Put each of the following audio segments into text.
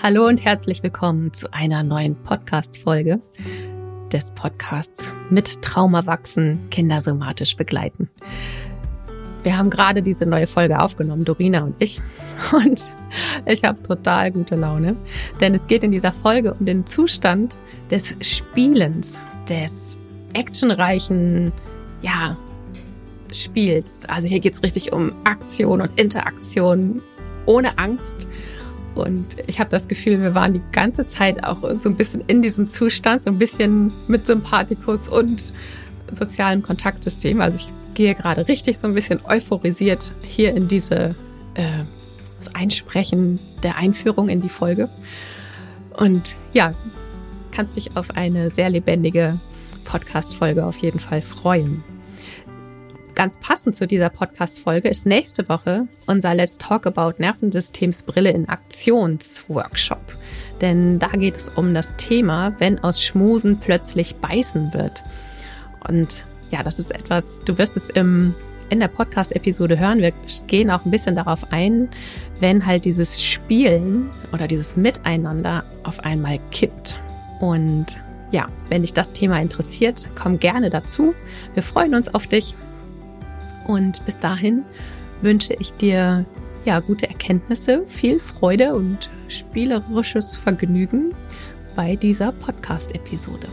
Hallo und herzlich willkommen zu einer neuen Podcast-Folge des Podcasts mit Trauma wachsen, Kinder somatisch begleiten. Wir haben gerade diese neue Folge aufgenommen, Dorina und ich. Und ich habe total gute Laune, denn es geht in dieser Folge um den Zustand des Spielens, des actionreichen, ja, Spiels. Also hier geht es richtig um Aktion und Interaktion ohne Angst. Und ich habe das Gefühl, wir waren die ganze Zeit auch so ein bisschen in diesem Zustand, so ein bisschen mit Sympathikus und sozialem Kontaktsystem. Also ich gehe gerade richtig so ein bisschen euphorisiert hier in diese äh, das Einsprechen der Einführung in die Folge. Und ja, kannst dich auf eine sehr lebendige Podcast-Folge auf jeden Fall freuen. Ganz passend zu dieser Podcast-Folge ist nächste Woche unser Let's Talk About Nervensystemsbrille in Aktions-Workshop. Denn da geht es um das Thema, wenn aus Schmusen plötzlich beißen wird. Und ja, das ist etwas, du wirst es im, in der Podcast-Episode hören. Wir gehen auch ein bisschen darauf ein, wenn halt dieses Spielen oder dieses Miteinander auf einmal kippt. Und ja, wenn dich das Thema interessiert, komm gerne dazu. Wir freuen uns auf dich. Und bis dahin wünsche ich dir ja gute Erkenntnisse, viel Freude und spielerisches Vergnügen bei dieser Podcast-Episode.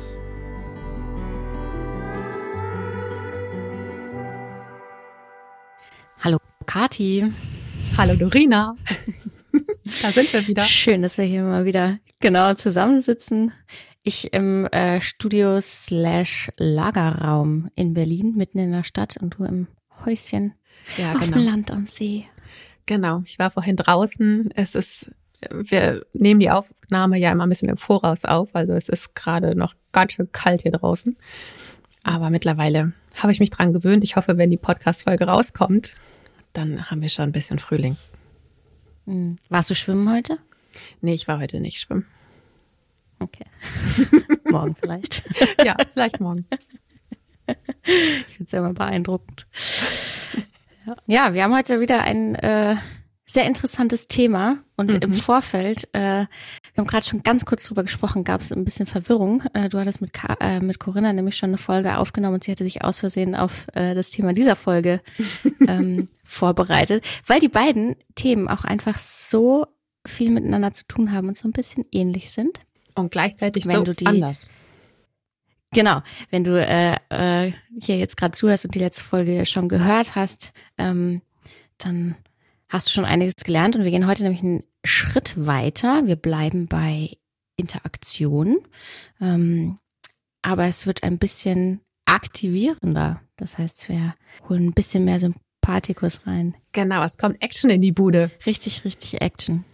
Hallo Kati. Hallo Dorina. da sind wir wieder. Schön, dass wir hier mal wieder genau zusammensitzen. Ich im äh, Studio slash Lagerraum in Berlin, mitten in der Stadt und du im Häuschen ja, auf genau. dem Land am See. Genau, ich war vorhin draußen. Es ist, wir nehmen die Aufnahme ja immer ein bisschen im Voraus auf, also es ist gerade noch ganz schön kalt hier draußen. Aber mittlerweile habe ich mich dran gewöhnt. Ich hoffe, wenn die Podcast-Folge rauskommt, dann haben wir schon ein bisschen Frühling. Hm. Warst du schwimmen heute? Nee, ich war heute nicht schwimmen. Okay. morgen vielleicht. ja, vielleicht morgen. Ich finde es ja immer beeindruckend. Ja, wir haben heute wieder ein äh, sehr interessantes Thema und mhm. im Vorfeld, äh, wir haben gerade schon ganz kurz drüber gesprochen, gab es ein bisschen Verwirrung. Äh, du hattest mit, Ka äh, mit Corinna nämlich schon eine Folge aufgenommen und sie hatte sich aus Versehen auf äh, das Thema dieser Folge ähm, vorbereitet, weil die beiden Themen auch einfach so viel miteinander zu tun haben und so ein bisschen ähnlich sind. Und gleichzeitig Wenn so die, anders. Genau, wenn du äh, äh, hier jetzt gerade zuhörst und die letzte Folge schon gehört hast, ähm, dann hast du schon einiges gelernt und wir gehen heute nämlich einen Schritt weiter. Wir bleiben bei Interaktion, ähm, aber es wird ein bisschen aktivierender. Das heißt, wir holen ein bisschen mehr Sympathikus rein. Genau, es kommt Action in die Bude. Richtig, richtig Action.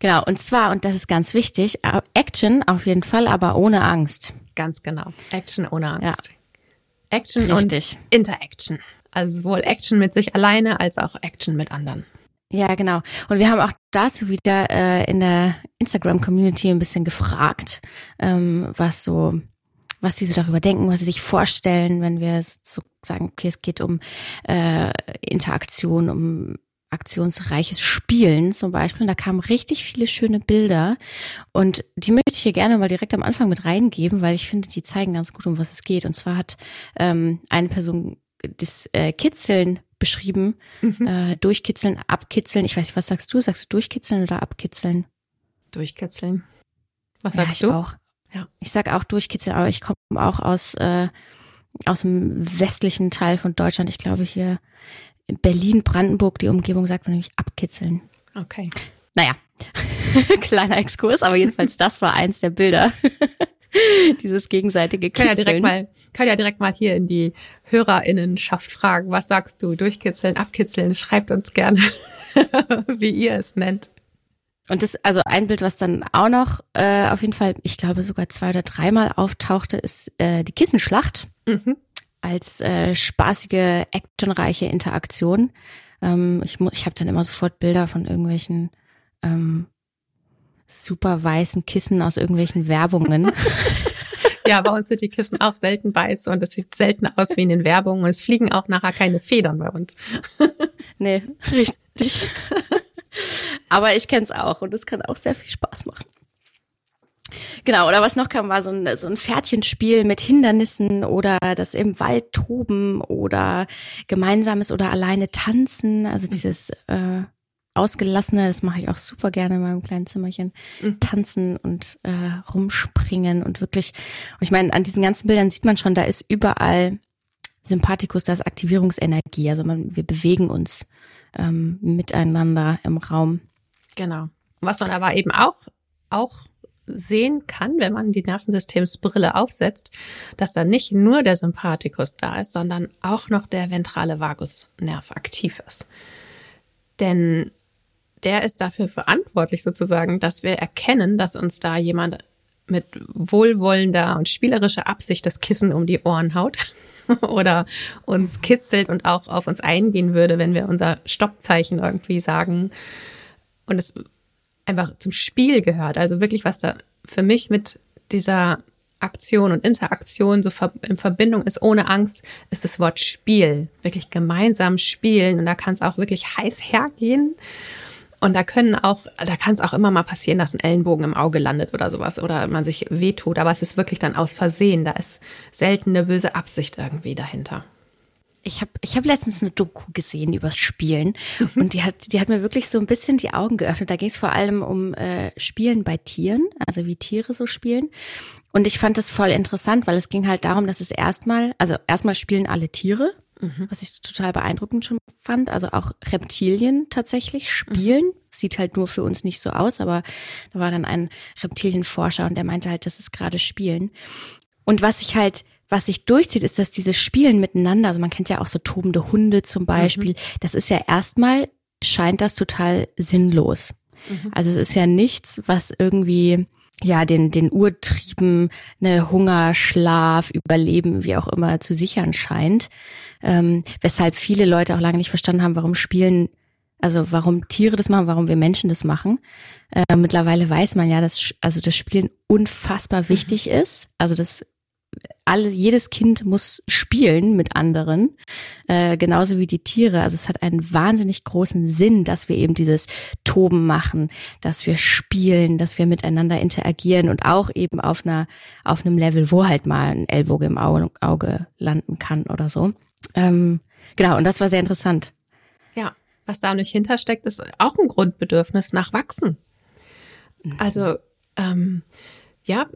Genau, und zwar, und das ist ganz wichtig, Action auf jeden Fall, aber ohne Angst. Ganz genau. Action ohne Angst. Ja. Action Richtig. und Interaction. Also sowohl Action mit sich alleine als auch Action mit anderen. Ja, genau. Und wir haben auch dazu wieder äh, in der Instagram-Community ein bisschen gefragt, ähm, was so, was die so darüber denken, was sie sich vorstellen, wenn wir so sagen, okay, es geht um äh, Interaktion, um aktionsreiches Spielen zum Beispiel. Da kamen richtig viele schöne Bilder und die möchte ich hier gerne mal direkt am Anfang mit reingeben, weil ich finde, die zeigen ganz gut, um was es geht. Und zwar hat ähm, eine Person das äh, Kitzeln beschrieben, mhm. äh, durchkitzeln, abkitzeln. Ich weiß nicht, was sagst du? Sagst du durchkitzeln oder abkitzeln? Durchkitzeln. Was ja, sagst du? Auch. Ja. Ich sag auch durchkitzeln, aber ich komme auch aus äh, aus dem westlichen Teil von Deutschland. Ich glaube hier Berlin, Brandenburg, die Umgebung sagt man nämlich abkitzeln. Okay. Naja, kleiner Exkurs, aber jedenfalls das war eins der Bilder. Dieses gegenseitige Kitzeln. Kann ja direkt mal, kann ja direkt mal hier in die HörerInnenschaft fragen. Was sagst du? Durchkitzeln, abkitzeln? Schreibt uns gerne, wie ihr es nennt. Und das, also ein Bild, was dann auch noch äh, auf jeden Fall, ich glaube sogar zwei oder dreimal auftauchte, ist äh, die Kissenschlacht. Mhm als äh, spaßige, actionreiche Interaktion. Ähm, ich ich habe dann immer sofort Bilder von irgendwelchen ähm, super weißen Kissen aus irgendwelchen Werbungen. ja, bei uns sind die Kissen auch selten weiß und es sieht selten aus wie in den Werbungen und es fliegen auch nachher keine Federn bei uns. nee, richtig. Aber ich kenne es auch und es kann auch sehr viel Spaß machen. Genau, oder was noch kam, war so ein, so ein Pferdchenspiel mit Hindernissen oder das im Wald toben oder gemeinsames oder alleine tanzen. Also dieses äh, ausgelassene, das mache ich auch super gerne in meinem kleinen Zimmerchen. Mhm. Tanzen und äh, rumspringen und wirklich, und ich meine, an diesen ganzen Bildern sieht man schon, da ist überall Sympathikus, da ist Aktivierungsenergie. Also man, wir bewegen uns ähm, miteinander im Raum. Genau. Was man aber eben auch, auch sehen kann, wenn man die Nervensystemsbrille aufsetzt, dass da nicht nur der Sympathikus da ist, sondern auch noch der ventrale Vagusnerv aktiv ist. Denn der ist dafür verantwortlich sozusagen, dass wir erkennen, dass uns da jemand mit wohlwollender und spielerischer Absicht das Kissen um die Ohren haut oder uns kitzelt und auch auf uns eingehen würde, wenn wir unser Stoppzeichen irgendwie sagen. Und es einfach zum Spiel gehört. Also wirklich, was da für mich mit dieser Aktion und Interaktion so in Verbindung ist, ohne Angst, ist das Wort Spiel. Wirklich gemeinsam spielen. Und da kann es auch wirklich heiß hergehen. Und da können auch, da kann es auch immer mal passieren, dass ein Ellenbogen im Auge landet oder sowas oder man sich wehtut. Aber es ist wirklich dann aus Versehen. Da ist selten eine böse Absicht irgendwie dahinter. Ich habe ich hab letztens eine Doku gesehen übers Spielen und die hat, die hat mir wirklich so ein bisschen die Augen geöffnet. Da ging es vor allem um äh, Spielen bei Tieren, also wie Tiere so spielen. Und ich fand das voll interessant, weil es ging halt darum, dass es erstmal, also erstmal spielen alle Tiere, mhm. was ich total beeindruckend schon fand. Also auch Reptilien tatsächlich spielen. Mhm. Sieht halt nur für uns nicht so aus, aber da war dann ein Reptilienforscher und der meinte halt, das ist gerade Spielen. Und was ich halt, was sich durchzieht, ist, dass diese Spielen miteinander, also man kennt ja auch so tobende Hunde zum Beispiel, mhm. das ist ja erstmal, scheint das total sinnlos. Mhm. Also es ist ja nichts, was irgendwie ja, den, den Urtrieben, ne, Hunger, Schlaf, Überleben, wie auch immer, zu sichern scheint. Ähm, weshalb viele Leute auch lange nicht verstanden haben, warum Spielen, also warum Tiere das machen, warum wir Menschen das machen. Äh, mittlerweile weiß man ja, dass also das Spielen unfassbar wichtig mhm. ist. Also das alle, jedes Kind muss spielen mit anderen, äh, genauso wie die Tiere. Also es hat einen wahnsinnig großen Sinn, dass wir eben dieses Toben machen, dass wir spielen, dass wir miteinander interagieren und auch eben auf einer, auf einem Level, wo halt mal ein Ellbogen im Auge, Auge landen kann oder so. Ähm, genau, und das war sehr interessant. Ja, was da nicht hintersteckt, ist auch ein Grundbedürfnis nach Wachsen. Mhm. Also, ähm, ja,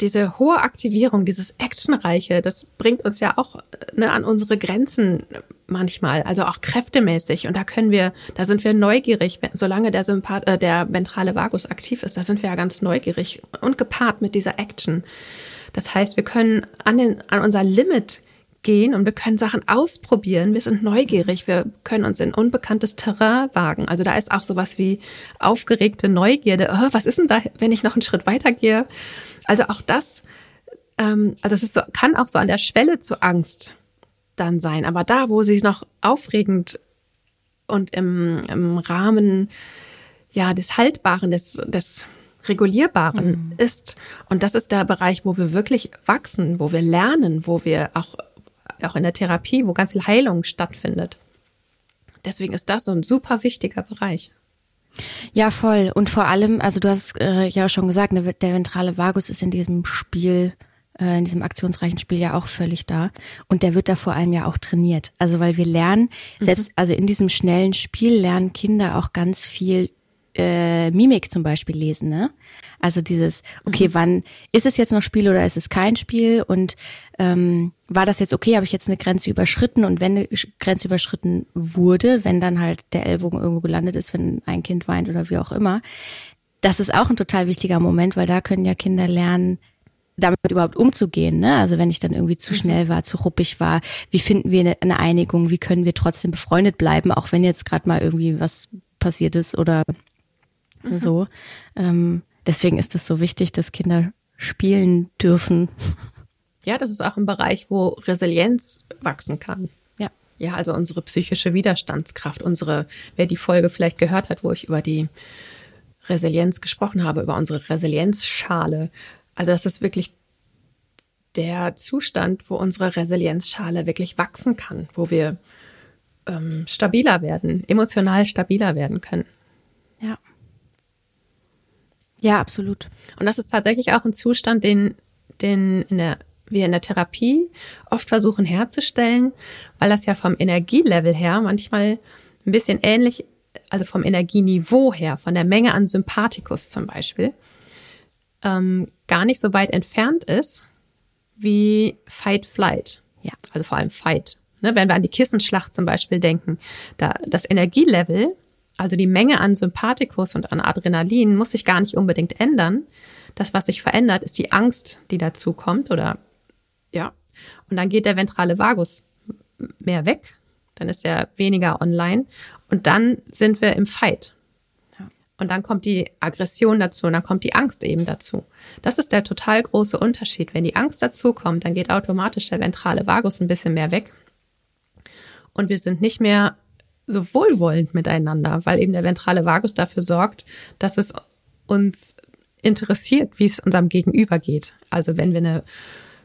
diese hohe Aktivierung, dieses Actionreiche, das bringt uns ja auch ne, an unsere Grenzen manchmal, also auch kräftemäßig. Und da können wir, da sind wir neugierig, solange der Sympath, äh, der ventrale Vagus aktiv ist, da sind wir ja ganz neugierig und gepaart mit dieser Action. Das heißt, wir können an, den, an unser Limit gehen und wir können Sachen ausprobieren. Wir sind neugierig. Wir können uns in unbekanntes Terrain wagen. Also da ist auch sowas wie aufgeregte Neugierde. Oh, was ist denn da, wenn ich noch einen Schritt weitergehe? Also auch das, ähm, also es so, kann auch so an der Schwelle zu Angst dann sein. Aber da, wo sie noch aufregend und im, im Rahmen ja des Haltbaren, des, des Regulierbaren mhm. ist. Und das ist der Bereich, wo wir wirklich wachsen, wo wir lernen, wo wir auch auch in der Therapie, wo ganz viel Heilung stattfindet. Deswegen ist das so ein super wichtiger Bereich. Ja, voll. Und vor allem, also du hast äh, ja schon gesagt, ne, der ventrale Vagus ist in diesem Spiel, äh, in diesem aktionsreichen Spiel ja auch völlig da. Und der wird da vor allem ja auch trainiert. Also weil wir lernen, selbst, mhm. also in diesem schnellen Spiel lernen Kinder auch ganz viel äh, Mimik zum Beispiel lesen, ne? Also dieses, okay, mhm. wann ist es jetzt noch Spiel oder ist es kein Spiel? Und ähm, war das jetzt okay, habe ich jetzt eine Grenze überschritten? Und wenn eine Grenze überschritten wurde, wenn dann halt der Ellbogen irgendwo gelandet ist, wenn ein Kind weint oder wie auch immer, das ist auch ein total wichtiger Moment, weil da können ja Kinder lernen, damit überhaupt umzugehen. Ne? Also wenn ich dann irgendwie zu mhm. schnell war, zu ruppig war, wie finden wir eine Einigung, wie können wir trotzdem befreundet bleiben, auch wenn jetzt gerade mal irgendwie was passiert ist oder mhm. so. Ähm, deswegen ist es so wichtig, dass Kinder spielen dürfen. Ja, das ist auch ein Bereich, wo Resilienz wachsen kann. Ja. Ja, also unsere psychische Widerstandskraft, unsere, wer die Folge vielleicht gehört hat, wo ich über die Resilienz gesprochen habe, über unsere Resilienzschale. Also das ist wirklich der Zustand, wo unsere Resilienzschale wirklich wachsen kann, wo wir ähm, stabiler werden, emotional stabiler werden können. Ja. Ja, absolut. Und das ist tatsächlich auch ein Zustand, den, den in der, wir in der Therapie oft versuchen herzustellen, weil das ja vom Energielevel her manchmal ein bisschen ähnlich, also vom Energieniveau her, von der Menge an Sympathikus zum Beispiel, ähm, gar nicht so weit entfernt ist wie Fight Flight. Ja. Also vor allem Fight. Ne, wenn wir an die Kissenschlacht zum Beispiel denken, da das Energielevel, also die Menge an Sympathikus und an Adrenalin, muss sich gar nicht unbedingt ändern. Das, was sich verändert, ist die Angst, die dazu kommt oder ja. Und dann geht der ventrale Vagus mehr weg, dann ist er weniger online und dann sind wir im Fight. Und dann kommt die Aggression dazu und dann kommt die Angst eben dazu. Das ist der total große Unterschied. Wenn die Angst dazu kommt, dann geht automatisch der ventrale Vagus ein bisschen mehr weg. Und wir sind nicht mehr so wohlwollend miteinander, weil eben der ventrale Vagus dafür sorgt, dass es uns interessiert, wie es unserem Gegenüber geht. Also wenn wir eine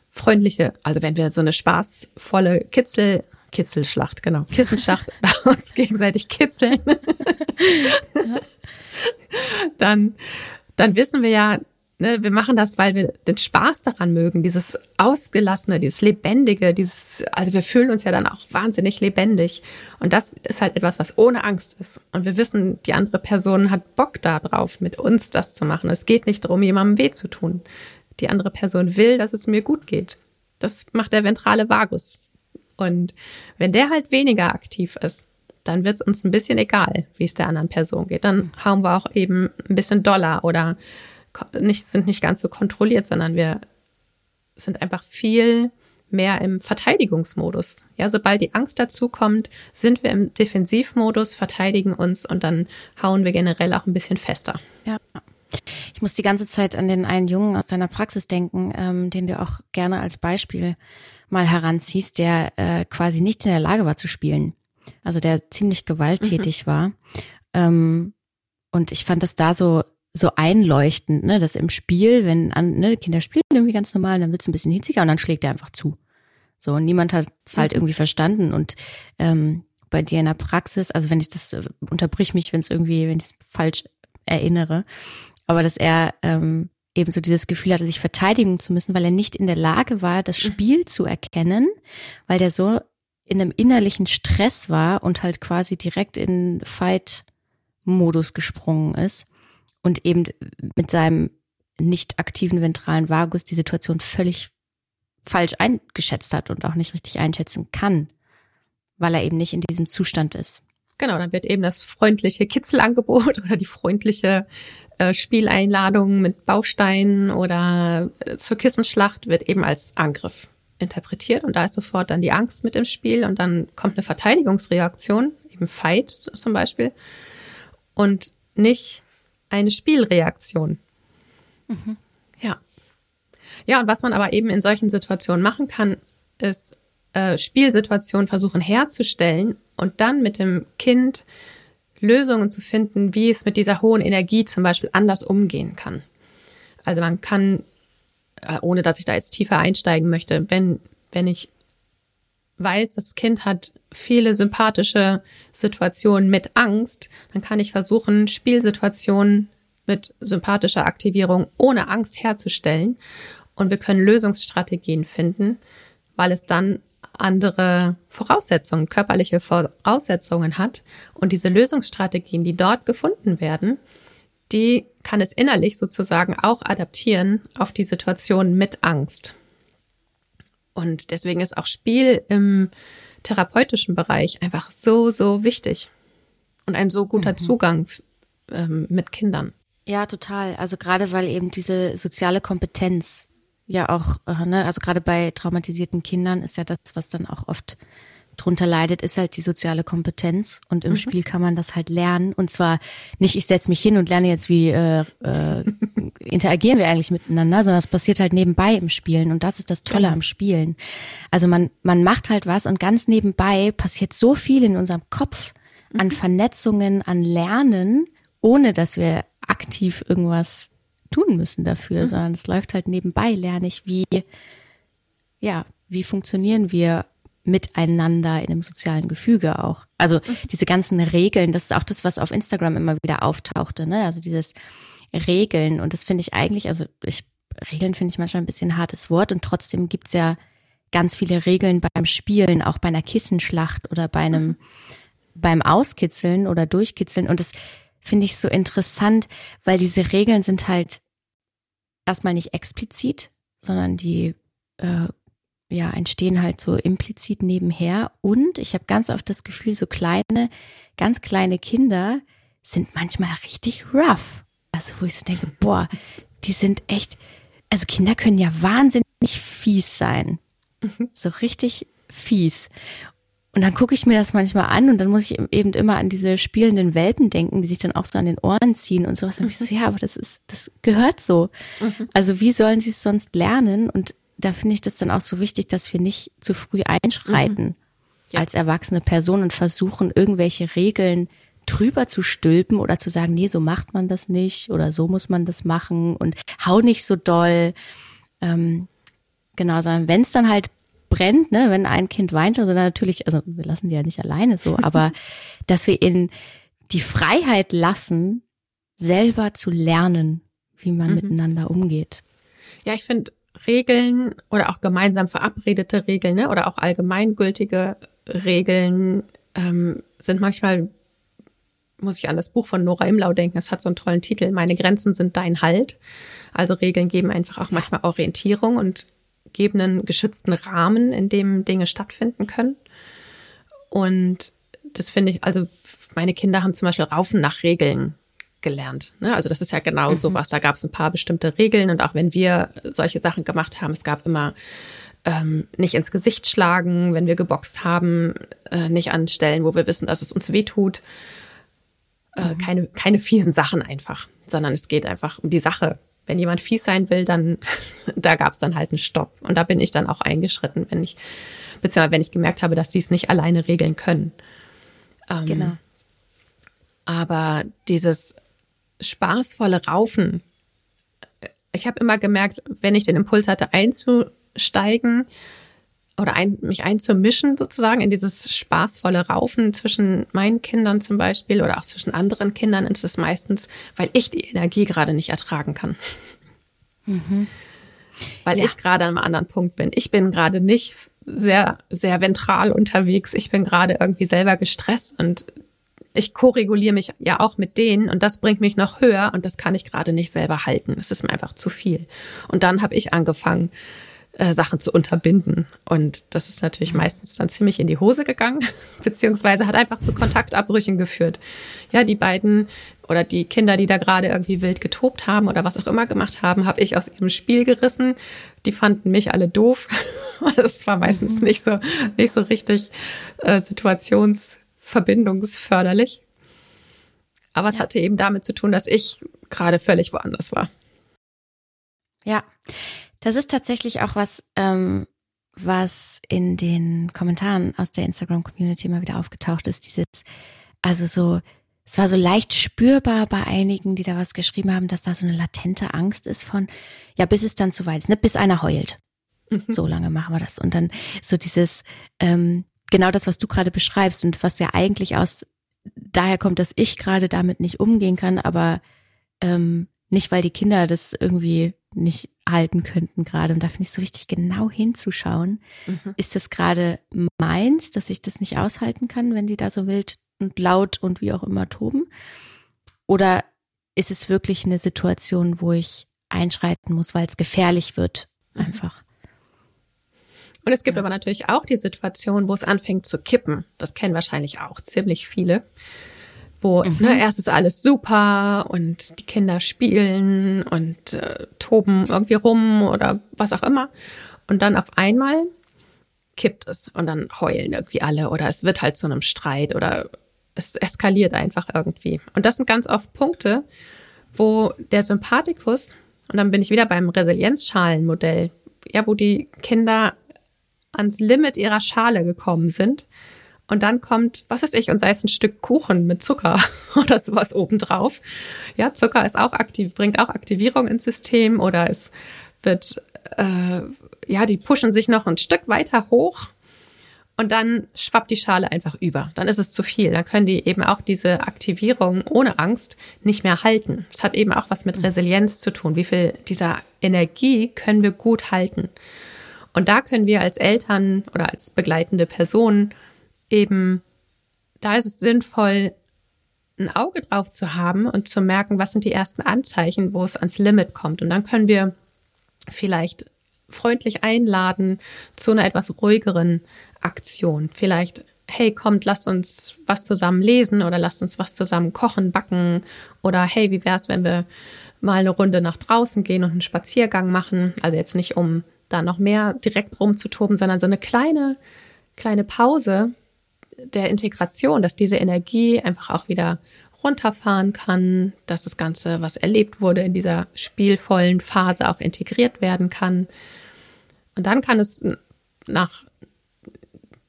freundliche, also wenn wir so eine spaßvolle Kitzel, Kitzelschlacht, genau, Kissenschlacht uns gegenseitig kitzeln, dann, dann wissen wir ja, ne, wir machen das, weil wir den Spaß daran mögen, dieses Ausgelassene, dieses Lebendige, dieses, also wir fühlen uns ja dann auch wahnsinnig lebendig. Und das ist halt etwas, was ohne Angst ist. Und wir wissen, die andere Person hat Bock darauf, mit uns das zu machen. Es geht nicht darum, jemandem weh zu tun. Die andere Person will, dass es mir gut geht. Das macht der ventrale Vagus. Und wenn der halt weniger aktiv ist, dann wird es uns ein bisschen egal, wie es der anderen Person geht. Dann hauen wir auch eben ein bisschen doller oder nicht, sind nicht ganz so kontrolliert, sondern wir sind einfach viel mehr im Verteidigungsmodus. Ja, sobald die Angst dazu kommt, sind wir im Defensivmodus, verteidigen uns und dann hauen wir generell auch ein bisschen fester. Ja. Ich muss die ganze Zeit an den einen Jungen aus deiner Praxis denken, ähm, den du auch gerne als Beispiel mal heranziehst, der äh, quasi nicht in der Lage war zu spielen also der ziemlich gewalttätig mhm. war. Ähm, und ich fand das da so so einleuchtend, ne, dass im Spiel, wenn an, ne, Kinder spielen irgendwie ganz normal, dann wird es ein bisschen hitziger und dann schlägt er einfach zu. So, und niemand hat es halt irgendwie verstanden. Und ähm, bei dir in der Praxis, also wenn ich das, äh, unterbrich mich, wenn es irgendwie, wenn ich es falsch erinnere, aber dass er ähm, eben so dieses Gefühl hatte, sich verteidigen zu müssen, weil er nicht in der Lage war, das mhm. Spiel zu erkennen, weil der so in einem innerlichen Stress war und halt quasi direkt in Fight-Modus gesprungen ist und eben mit seinem nicht aktiven ventralen Vagus die Situation völlig falsch eingeschätzt hat und auch nicht richtig einschätzen kann, weil er eben nicht in diesem Zustand ist. Genau, dann wird eben das freundliche Kitzelangebot oder die freundliche äh, Spieleinladung mit Bausteinen oder äh, zur Kissenschlacht wird eben als Angriff interpretiert und da ist sofort dann die Angst mit im Spiel und dann kommt eine Verteidigungsreaktion, eben Fight zum Beispiel, und nicht eine Spielreaktion. Mhm. Ja. Ja, und was man aber eben in solchen Situationen machen kann, ist äh, Spielsituationen versuchen herzustellen und dann mit dem Kind Lösungen zu finden, wie es mit dieser hohen Energie zum Beispiel anders umgehen kann. Also man kann äh, ohne dass ich da jetzt tiefer einsteigen möchte, wenn, wenn ich weiß, das Kind hat viele sympathische Situationen mit Angst, dann kann ich versuchen, Spielsituationen mit sympathischer Aktivierung ohne Angst herzustellen. Und wir können Lösungsstrategien finden, weil es dann andere Voraussetzungen, körperliche Voraussetzungen hat. Und diese Lösungsstrategien, die dort gefunden werden, die kann es innerlich sozusagen auch adaptieren auf die Situation mit Angst. Und deswegen ist auch Spiel im therapeutischen Bereich einfach so, so wichtig und ein so guter mhm. Zugang ähm, mit Kindern. Ja, total. Also gerade weil eben diese soziale Kompetenz ja auch, äh, ne, also gerade bei traumatisierten Kindern ist ja das, was dann auch oft drunter leidet, ist halt die soziale Kompetenz. Und im mhm. Spiel kann man das halt lernen. Und zwar nicht, ich setze mich hin und lerne jetzt, wie äh, äh, interagieren wir eigentlich miteinander, sondern es passiert halt nebenbei im Spielen. Und das ist das Tolle mhm. am Spielen. Also man, man macht halt was und ganz nebenbei passiert so viel in unserem Kopf an mhm. Vernetzungen, an Lernen, ohne dass wir aktiv irgendwas tun müssen dafür, mhm. sondern es läuft halt nebenbei, lerne ich, wie, ja, wie funktionieren wir miteinander in einem sozialen Gefüge auch. Also mhm. diese ganzen Regeln, das ist auch das, was auf Instagram immer wieder auftauchte. Ne? Also dieses, Regeln. Und das finde ich eigentlich, also ich, Regeln finde ich manchmal ein bisschen ein hartes Wort und trotzdem gibt's ja ganz viele Regeln beim Spielen, auch bei einer Kissenschlacht oder bei einem, mhm. beim Auskitzeln oder Durchkitzeln. Und das finde ich so interessant, weil diese Regeln sind halt erstmal nicht explizit, sondern die äh, ja entstehen halt so implizit nebenher. Und ich habe ganz oft das Gefühl, so kleine, ganz kleine Kinder sind manchmal richtig rough. Also wo ich so denke, boah, die sind echt, also Kinder können ja wahnsinnig fies sein. Mhm. So richtig fies. Und dann gucke ich mir das manchmal an und dann muss ich eben immer an diese spielenden Welpen denken, die sich dann auch so an den Ohren ziehen und sowas. Und ich so, ja, aber das ist, das gehört so. Mhm. Also wie sollen sie es sonst lernen? Und da finde ich das dann auch so wichtig, dass wir nicht zu früh einschreiten mhm. ja. als erwachsene Person und versuchen, irgendwelche Regeln drüber zu stülpen oder zu sagen, nee, so macht man das nicht oder so muss man das machen und hau nicht so doll. Ähm, genau, sondern wenn es dann halt brennt, ne, wenn ein Kind weint, also natürlich, also wir lassen die ja nicht alleine so, aber dass wir ihnen die Freiheit lassen, selber zu lernen, wie man mhm. miteinander umgeht. Ja, ich finde Regeln oder auch gemeinsam verabredete Regeln ne, oder auch allgemeingültige Regeln ähm, sind manchmal, muss ich an das Buch von Nora Imlau denken, es hat so einen tollen Titel, Meine Grenzen sind dein Halt. Also Regeln geben einfach auch manchmal Orientierung und geben einen geschützten Rahmen, in dem Dinge stattfinden können. Und das finde ich, also meine Kinder haben zum Beispiel Raufen nach Regeln gelernt. Ne? Also das ist ja genau mhm. sowas. Da gab es ein paar bestimmte Regeln und auch wenn wir solche Sachen gemacht haben, es gab immer ähm, nicht ins Gesicht schlagen, wenn wir geboxt haben, äh, nicht an Stellen, wo wir wissen, dass es uns wehtut. Äh, mhm. keine, keine fiesen Sachen einfach, sondern es geht einfach um die Sache wenn jemand fies sein will, dann da gab es dann halt einen Stopp. Und da bin ich dann auch eingeschritten, wenn ich, beziehungsweise wenn ich gemerkt habe, dass die es nicht alleine regeln können. Ähm, genau. Aber dieses spaßvolle Raufen, ich habe immer gemerkt, wenn ich den Impuls hatte, einzusteigen, oder ein, mich einzumischen sozusagen in dieses spaßvolle Raufen zwischen meinen Kindern zum Beispiel oder auch zwischen anderen Kindern ist es meistens, weil ich die Energie gerade nicht ertragen kann. Mhm. Weil ja. ich gerade an einem anderen Punkt bin. Ich bin gerade nicht sehr, sehr ventral unterwegs. Ich bin gerade irgendwie selber gestresst und ich koreguliere mich ja auch mit denen und das bringt mich noch höher und das kann ich gerade nicht selber halten. Es ist mir einfach zu viel. Und dann habe ich angefangen, äh, Sachen zu unterbinden. Und das ist natürlich meistens dann ziemlich in die Hose gegangen, beziehungsweise hat einfach zu Kontaktabbrüchen geführt. Ja, die beiden oder die Kinder, die da gerade irgendwie wild getobt haben oder was auch immer gemacht haben, habe ich aus ihrem Spiel gerissen. Die fanden mich alle doof. Das war meistens mhm. nicht so nicht so richtig äh, situationsverbindungsförderlich. Aber es ja. hatte eben damit zu tun, dass ich gerade völlig woanders war. Ja, das ist tatsächlich auch was, ähm, was in den Kommentaren aus der Instagram-Community immer wieder aufgetaucht ist. Dieses, also so, es war so leicht spürbar bei einigen, die da was geschrieben haben, dass da so eine latente Angst ist von, ja, bis es dann zu weit ist, ne, bis einer heult. Mhm. So lange machen wir das. Und dann so dieses, ähm, genau das, was du gerade beschreibst und was ja eigentlich aus daher kommt, dass ich gerade damit nicht umgehen kann, aber ähm, nicht, weil die Kinder das irgendwie nicht halten könnten gerade. Und da finde ich es so wichtig, genau hinzuschauen. Mhm. Ist das gerade meins, dass ich das nicht aushalten kann, wenn die da so wild und laut und wie auch immer toben? Oder ist es wirklich eine Situation, wo ich einschreiten muss, weil es gefährlich wird? Mhm. Einfach. Und es gibt ja. aber natürlich auch die Situation, wo es anfängt zu kippen. Das kennen wahrscheinlich auch ziemlich viele wo mhm. ne, erst ist alles super und die Kinder spielen und äh, toben irgendwie rum oder was auch immer. Und dann auf einmal kippt es und dann heulen irgendwie alle oder es wird halt zu einem Streit oder es eskaliert einfach irgendwie. Und das sind ganz oft Punkte, wo der Sympathikus, und dann bin ich wieder beim Resilienzschalenmodell, ja, wo die Kinder ans Limit ihrer Schale gekommen sind und dann kommt, was weiß ich, und sei es ein Stück Kuchen mit Zucker oder sowas obendrauf. Ja, Zucker ist auch aktiv, bringt auch Aktivierung ins System oder es wird, äh, ja, die pushen sich noch ein Stück weiter hoch. Und dann schwappt die Schale einfach über. Dann ist es zu viel. Dann können die eben auch diese Aktivierung ohne Angst nicht mehr halten. Es hat eben auch was mit Resilienz zu tun. Wie viel dieser Energie können wir gut halten? Und da können wir als Eltern oder als begleitende Person eben, da ist es sinnvoll, ein Auge drauf zu haben und zu merken, was sind die ersten Anzeichen, wo es ans Limit kommt. Und dann können wir vielleicht freundlich einladen zu einer etwas ruhigeren Aktion. Vielleicht, hey, kommt, lasst uns was zusammen lesen oder lasst uns was zusammen kochen, backen oder hey, wie wäre es, wenn wir mal eine Runde nach draußen gehen und einen Spaziergang machen? Also jetzt nicht um da noch mehr direkt rumzutoben, sondern so eine kleine, kleine Pause der Integration, dass diese Energie einfach auch wieder runterfahren kann, dass das Ganze, was erlebt wurde in dieser spielvollen Phase, auch integriert werden kann. Und dann kann es nach,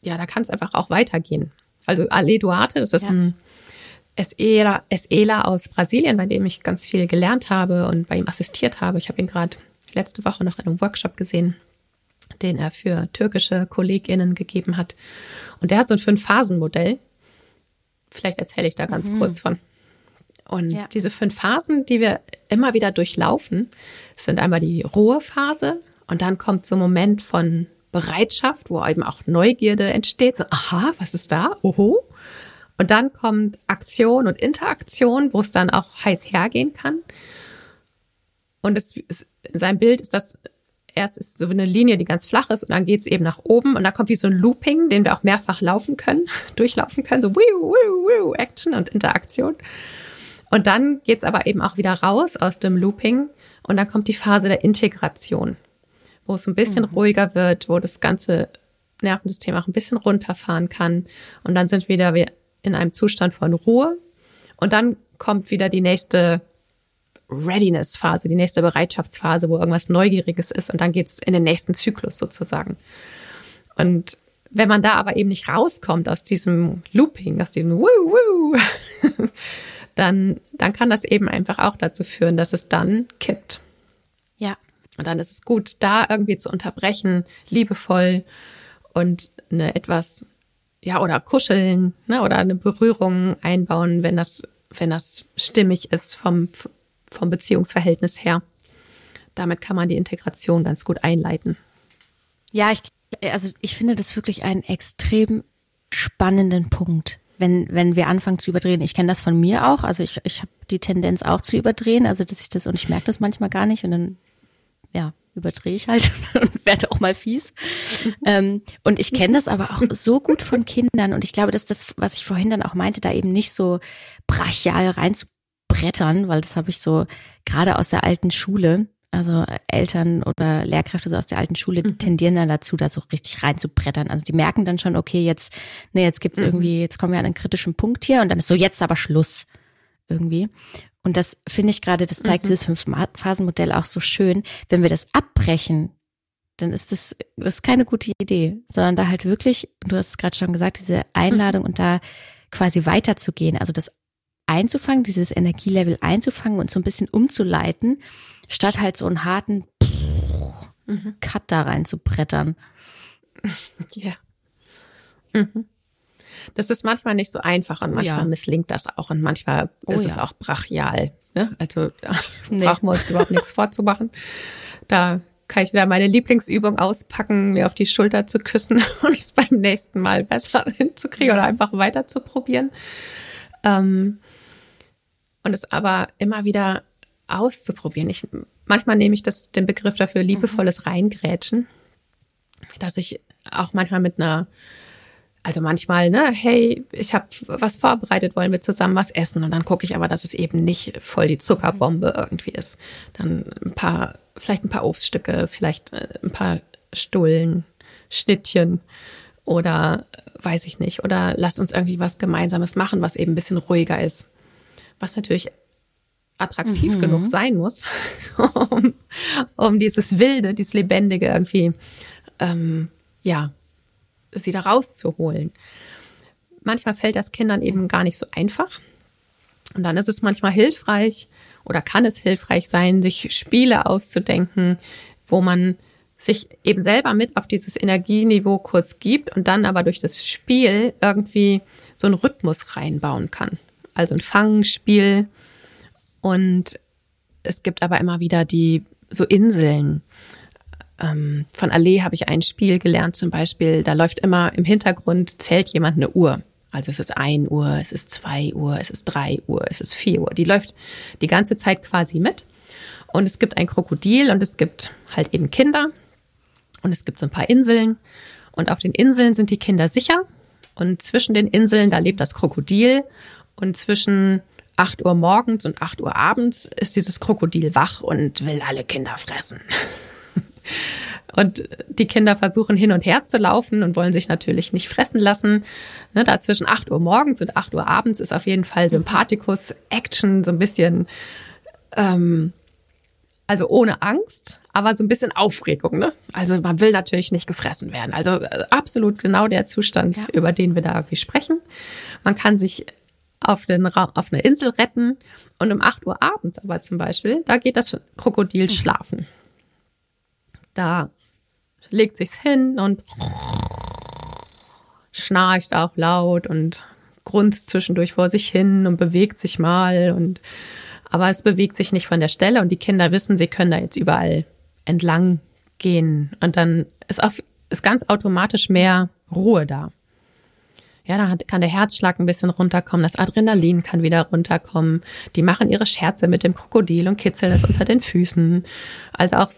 ja, da kann es einfach auch weitergehen. Also Ale Duarte, das ist ja. ein Esela, Esela aus Brasilien, bei dem ich ganz viel gelernt habe und bei ihm assistiert habe. Ich habe ihn gerade letzte Woche noch in einem Workshop gesehen, den er für türkische KollegInnen gegeben hat. Und der hat so ein Fünf-Phasen-Modell. Vielleicht erzähle ich da ganz mhm. kurz von. Und ja. diese fünf Phasen, die wir immer wieder durchlaufen, sind einmal die Ruhephase und dann kommt so ein Moment von Bereitschaft, wo eben auch Neugierde entsteht. So, aha, was ist da? Oho. Und dann kommt Aktion und Interaktion, wo es dann auch heiß hergehen kann. Und es, es, in seinem Bild ist das erst ist so eine Linie, die ganz flach ist und dann geht es eben nach oben und dann kommt wie so ein Looping, den wir auch mehrfach laufen können, durchlaufen können, so wiu, wiu, wiu, Action und Interaktion. Und dann geht es aber eben auch wieder raus aus dem Looping und dann kommt die Phase der Integration, wo es ein bisschen mhm. ruhiger wird, wo das ganze Nervensystem auch ein bisschen runterfahren kann und dann sind wir wieder in einem Zustand von Ruhe und dann kommt wieder die nächste Readiness-Phase, die nächste Bereitschaftsphase, wo irgendwas Neugieriges ist und dann geht's in den nächsten Zyklus sozusagen. Und wenn man da aber eben nicht rauskommt aus diesem Looping, aus diesem Woo, Woo, dann, dann kann das eben einfach auch dazu führen, dass es dann kippt. Ja. Und dann ist es gut, da irgendwie zu unterbrechen, liebevoll und eine etwas, ja, oder kuscheln, ne, oder eine Berührung einbauen, wenn das, wenn das stimmig ist vom, vom Beziehungsverhältnis her. Damit kann man die Integration ganz gut einleiten. Ja, ich, also ich finde das wirklich einen extrem spannenden Punkt, wenn, wenn wir anfangen zu überdrehen. Ich kenne das von mir auch. Also ich, ich habe die Tendenz auch zu überdrehen, also dass ich das und ich merke das manchmal gar nicht und dann ja, überdrehe ich halt und werde auch mal fies. ähm, und ich kenne das aber auch so gut von Kindern und ich glaube, dass das, was ich vorhin dann auch meinte, da eben nicht so brachial reinzu brettern, weil das habe ich so gerade aus der alten Schule, also Eltern oder Lehrkräfte so aus der alten Schule, die mhm. tendieren dann dazu, da so richtig reinzubrettern. Also die merken dann schon, okay, jetzt, ne, jetzt gibt's mhm. irgendwie, jetzt kommen wir an einen kritischen Punkt hier und dann ist so jetzt aber Schluss irgendwie. Und das finde ich gerade, das zeigt mhm. dieses Fünf-Phasen-Modell auch so schön. Wenn wir das abbrechen, dann ist das, das ist keine gute Idee, sondern da halt wirklich, du hast es gerade schon gesagt, diese Einladung mhm. und da quasi weiterzugehen, also das einzufangen, dieses Energielevel einzufangen und so ein bisschen umzuleiten, statt halt so einen harten mhm. Cut da rein zu brettern. Ja. Mhm. Das ist manchmal nicht so einfach und manchmal ja. misslingt das auch und manchmal oh, ist ja. es auch brachial. Ne? Also da nee. brauchen wir uns überhaupt nichts vorzumachen. Da kann ich wieder meine Lieblingsübung auspacken, mir auf die Schulter zu küssen und es beim nächsten Mal besser hinzukriegen oder einfach weiter zu probieren. Ähm, und es aber immer wieder auszuprobieren. Ich, manchmal nehme ich das, den Begriff dafür liebevolles mhm. Reingrätschen, dass ich auch manchmal mit einer, also manchmal, ne, hey, ich habe was vorbereitet, wollen wir zusammen was essen und dann gucke ich aber, dass es eben nicht voll die Zuckerbombe irgendwie ist. Dann ein paar, vielleicht ein paar Obststücke, vielleicht äh, ein paar Stullen, Schnittchen oder weiß ich nicht, oder lass uns irgendwie was Gemeinsames machen, was eben ein bisschen ruhiger ist was natürlich attraktiv mhm. genug sein muss, um, um dieses Wilde, dieses Lebendige irgendwie, ähm, ja, sie da rauszuholen. Manchmal fällt das Kindern eben gar nicht so einfach. Und dann ist es manchmal hilfreich oder kann es hilfreich sein, sich Spiele auszudenken, wo man sich eben selber mit auf dieses Energieniveau kurz gibt und dann aber durch das Spiel irgendwie so einen Rhythmus reinbauen kann. Also ein Fangspiel und es gibt aber immer wieder die so Inseln. Ähm, von Allee habe ich ein Spiel gelernt zum Beispiel, da läuft immer im Hintergrund, zählt jemand eine Uhr. Also es ist ein Uhr, es ist zwei Uhr, es ist drei Uhr, es ist vier Uhr. Die läuft die ganze Zeit quasi mit. Und es gibt ein Krokodil und es gibt halt eben Kinder. Und es gibt so ein paar Inseln. Und auf den Inseln sind die Kinder sicher. Und zwischen den Inseln, da lebt das Krokodil. Und zwischen 8 Uhr morgens und 8 Uhr abends ist dieses Krokodil wach und will alle Kinder fressen. Und die Kinder versuchen hin und her zu laufen und wollen sich natürlich nicht fressen lassen. Ne, da zwischen 8 Uhr morgens und 8 Uhr abends ist auf jeden Fall Sympathikus, Action, so ein bisschen, ähm, also ohne Angst, aber so ein bisschen Aufregung. Ne? Also man will natürlich nicht gefressen werden. Also äh, absolut genau der Zustand, ja. über den wir da irgendwie sprechen. Man kann sich auf, den auf eine Insel retten und um 8 Uhr abends aber zum Beispiel, da geht das Krokodil mhm. schlafen. Da legt sich's hin und schnarcht auch laut und grunzt zwischendurch vor sich hin und bewegt sich mal und aber es bewegt sich nicht von der Stelle und die Kinder wissen, sie können da jetzt überall entlang gehen und dann ist auf, ist ganz automatisch mehr Ruhe da. Ja, da kann der Herzschlag ein bisschen runterkommen, das Adrenalin kann wieder runterkommen. Die machen ihre Scherze mit dem Krokodil und kitzeln es unter den Füßen. Also auch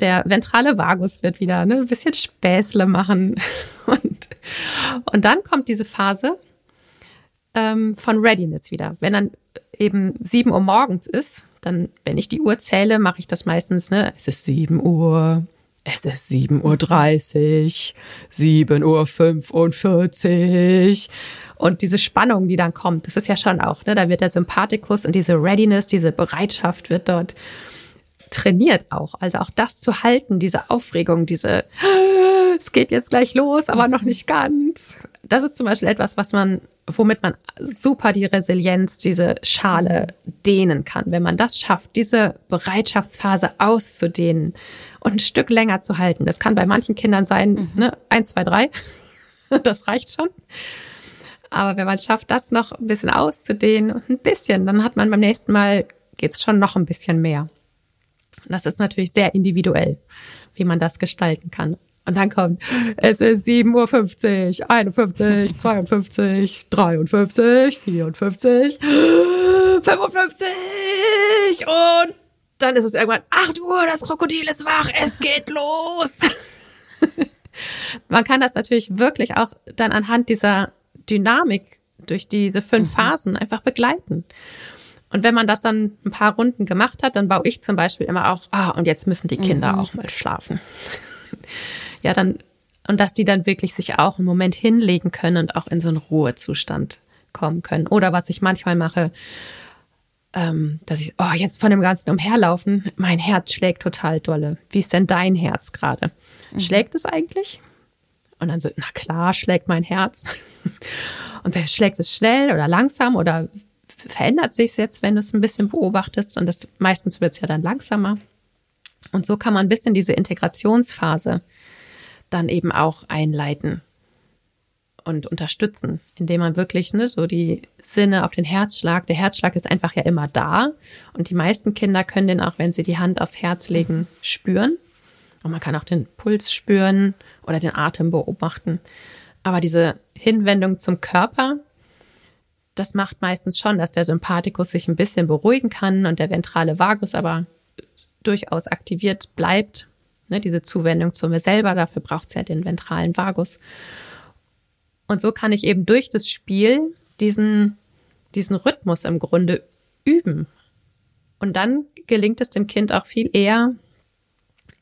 der ventrale Vagus wird wieder ne, ein bisschen Späßle machen. Und, und dann kommt diese Phase ähm, von Readiness wieder. Wenn dann eben sieben Uhr morgens ist, dann, wenn ich die Uhr zähle, mache ich das meistens, ne, es ist sieben Uhr, es ist 7.30 Uhr, 7.45 Uhr. Und diese Spannung, die dann kommt, das ist ja schon auch, ne, da wird der Sympathikus und diese Readiness, diese Bereitschaft wird dort trainiert auch. Also auch das zu halten, diese Aufregung, diese, es geht jetzt gleich los, aber noch nicht ganz. Das ist zum Beispiel etwas, was man, womit man super die Resilienz, diese Schale dehnen kann. Wenn man das schafft, diese Bereitschaftsphase auszudehnen und ein Stück länger zu halten. Das kann bei manchen Kindern sein, mhm. ne, eins, zwei, drei. Das reicht schon. Aber wenn man es schafft, das noch ein bisschen auszudehnen und ein bisschen, dann hat man beim nächsten Mal geht's schon noch ein bisschen mehr. Das ist natürlich sehr individuell, wie man das gestalten kann. Und dann kommt, es ist 7.50 Uhr, 51, 52, 53, 54, 55 und dann ist es irgendwann 8 Uhr, das Krokodil ist wach, es geht los. Man kann das natürlich wirklich auch dann anhand dieser Dynamik durch diese fünf mhm. Phasen einfach begleiten. Und wenn man das dann ein paar Runden gemacht hat, dann baue ich zum Beispiel immer auch, ah, und jetzt müssen die Kinder mhm. auch mal schlafen. Ja, dann, und dass die dann wirklich sich auch einen Moment hinlegen können und auch in so einen Ruhezustand kommen können. Oder was ich manchmal mache, ähm, dass ich, oh, jetzt von dem ganzen Umherlaufen, mein Herz schlägt total dolle. Wie ist denn dein Herz gerade? Mhm. Schlägt es eigentlich? Und dann so, na klar, schlägt mein Herz. Und schlägt es schnell oder langsam oder verändert sich jetzt, wenn du es ein bisschen beobachtest und das meistens wird es ja dann langsamer. Und so kann man ein bisschen diese Integrationsphase dann eben auch einleiten und unterstützen, indem man wirklich ne, so die Sinne auf den Herzschlag, der Herzschlag ist einfach ja immer da und die meisten Kinder können den auch, wenn sie die Hand aufs Herz legen, spüren. Und man kann auch den Puls spüren oder den Atem beobachten. Aber diese Hinwendung zum Körper, das macht meistens schon, dass der Sympathikus sich ein bisschen beruhigen kann und der ventrale Vagus aber durchaus aktiviert bleibt. Ne, diese Zuwendung zu mir selber, dafür braucht es ja den ventralen Vagus. Und so kann ich eben durch das Spiel diesen, diesen Rhythmus im Grunde üben. Und dann gelingt es dem Kind auch viel eher,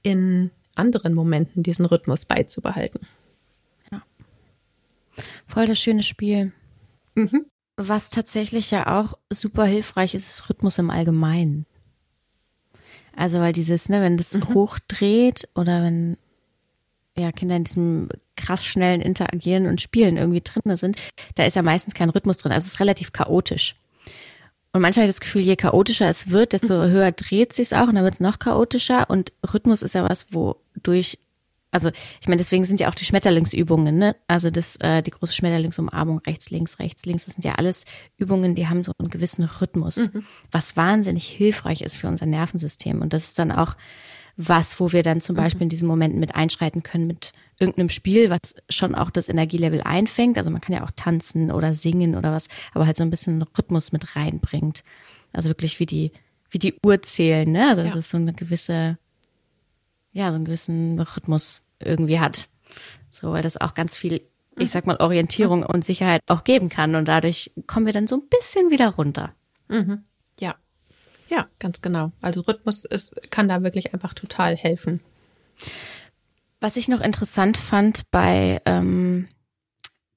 in anderen Momenten diesen Rhythmus beizubehalten. Ja. Voll das schöne Spiel. Mhm. Was tatsächlich ja auch super hilfreich ist, ist Rhythmus im Allgemeinen. Also weil dieses, ne, wenn das mhm. hochdreht oder wenn ja Kinder in diesem krass schnellen Interagieren und Spielen irgendwie drin sind, da ist ja meistens kein Rhythmus drin. Also es ist relativ chaotisch. Und manchmal habe ich das Gefühl, je chaotischer es wird, desto mhm. höher dreht sich auch und dann wird es noch chaotischer. Und Rhythmus ist ja was, wo durch also ich meine, deswegen sind ja auch die Schmetterlingsübungen, ne? Also das, äh, die große Schmetterlingsumarmung, rechts, links, rechts, links, das sind ja alles Übungen, die haben so einen gewissen Rhythmus, mhm. was wahnsinnig hilfreich ist für unser Nervensystem. Und das ist dann auch was, wo wir dann zum mhm. Beispiel in diesen Momenten mit einschreiten können mit irgendeinem Spiel, was schon auch das Energielevel einfängt. Also man kann ja auch tanzen oder singen oder was, aber halt so ein bisschen Rhythmus mit reinbringt. Also wirklich wie die, wie die Uhr zählen, ne? Also ja. das ist so eine gewisse, ja, so einen gewissen Rhythmus irgendwie hat. So, weil das auch ganz viel, ich sag mal, Orientierung und Sicherheit auch geben kann. Und dadurch kommen wir dann so ein bisschen wieder runter. Mhm. Ja. Ja, ganz genau. Also Rhythmus ist, kann da wirklich einfach total helfen. Was ich noch interessant fand bei ähm,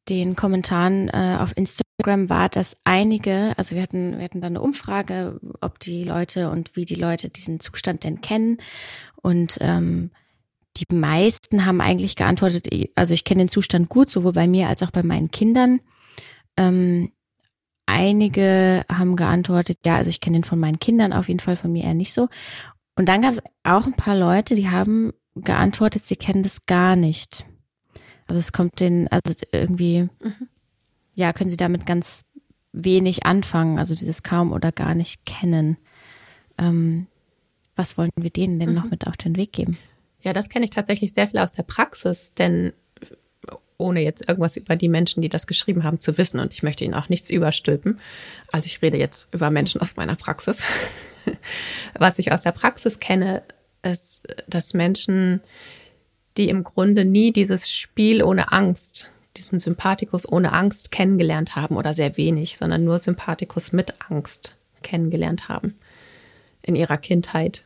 den Kommentaren äh, auf Instagram war, dass einige, also wir hatten, wir hatten da eine Umfrage, ob die Leute und wie die Leute diesen Zustand denn kennen. Und ähm, die meisten haben eigentlich geantwortet, also ich kenne den Zustand gut, sowohl bei mir als auch bei meinen Kindern. Ähm, einige haben geantwortet, ja, also ich kenne den von meinen Kindern auf jeden Fall, von mir eher nicht so. Und dann gab es auch ein paar Leute, die haben geantwortet, sie kennen das gar nicht. Also es kommt den, also irgendwie, mhm. ja, können sie damit ganz wenig anfangen, also dieses kaum oder gar nicht kennen. Ähm, was wollen wir denen denn mhm. noch mit auf den Weg geben? Ja, das kenne ich tatsächlich sehr viel aus der Praxis, denn ohne jetzt irgendwas über die Menschen, die das geschrieben haben, zu wissen. Und ich möchte Ihnen auch nichts überstülpen. Also ich rede jetzt über Menschen aus meiner Praxis. Was ich aus der Praxis kenne, ist, dass Menschen, die im Grunde nie dieses Spiel ohne Angst, diesen Sympathikus ohne Angst kennengelernt haben oder sehr wenig, sondern nur Sympathikus mit Angst kennengelernt haben in ihrer Kindheit,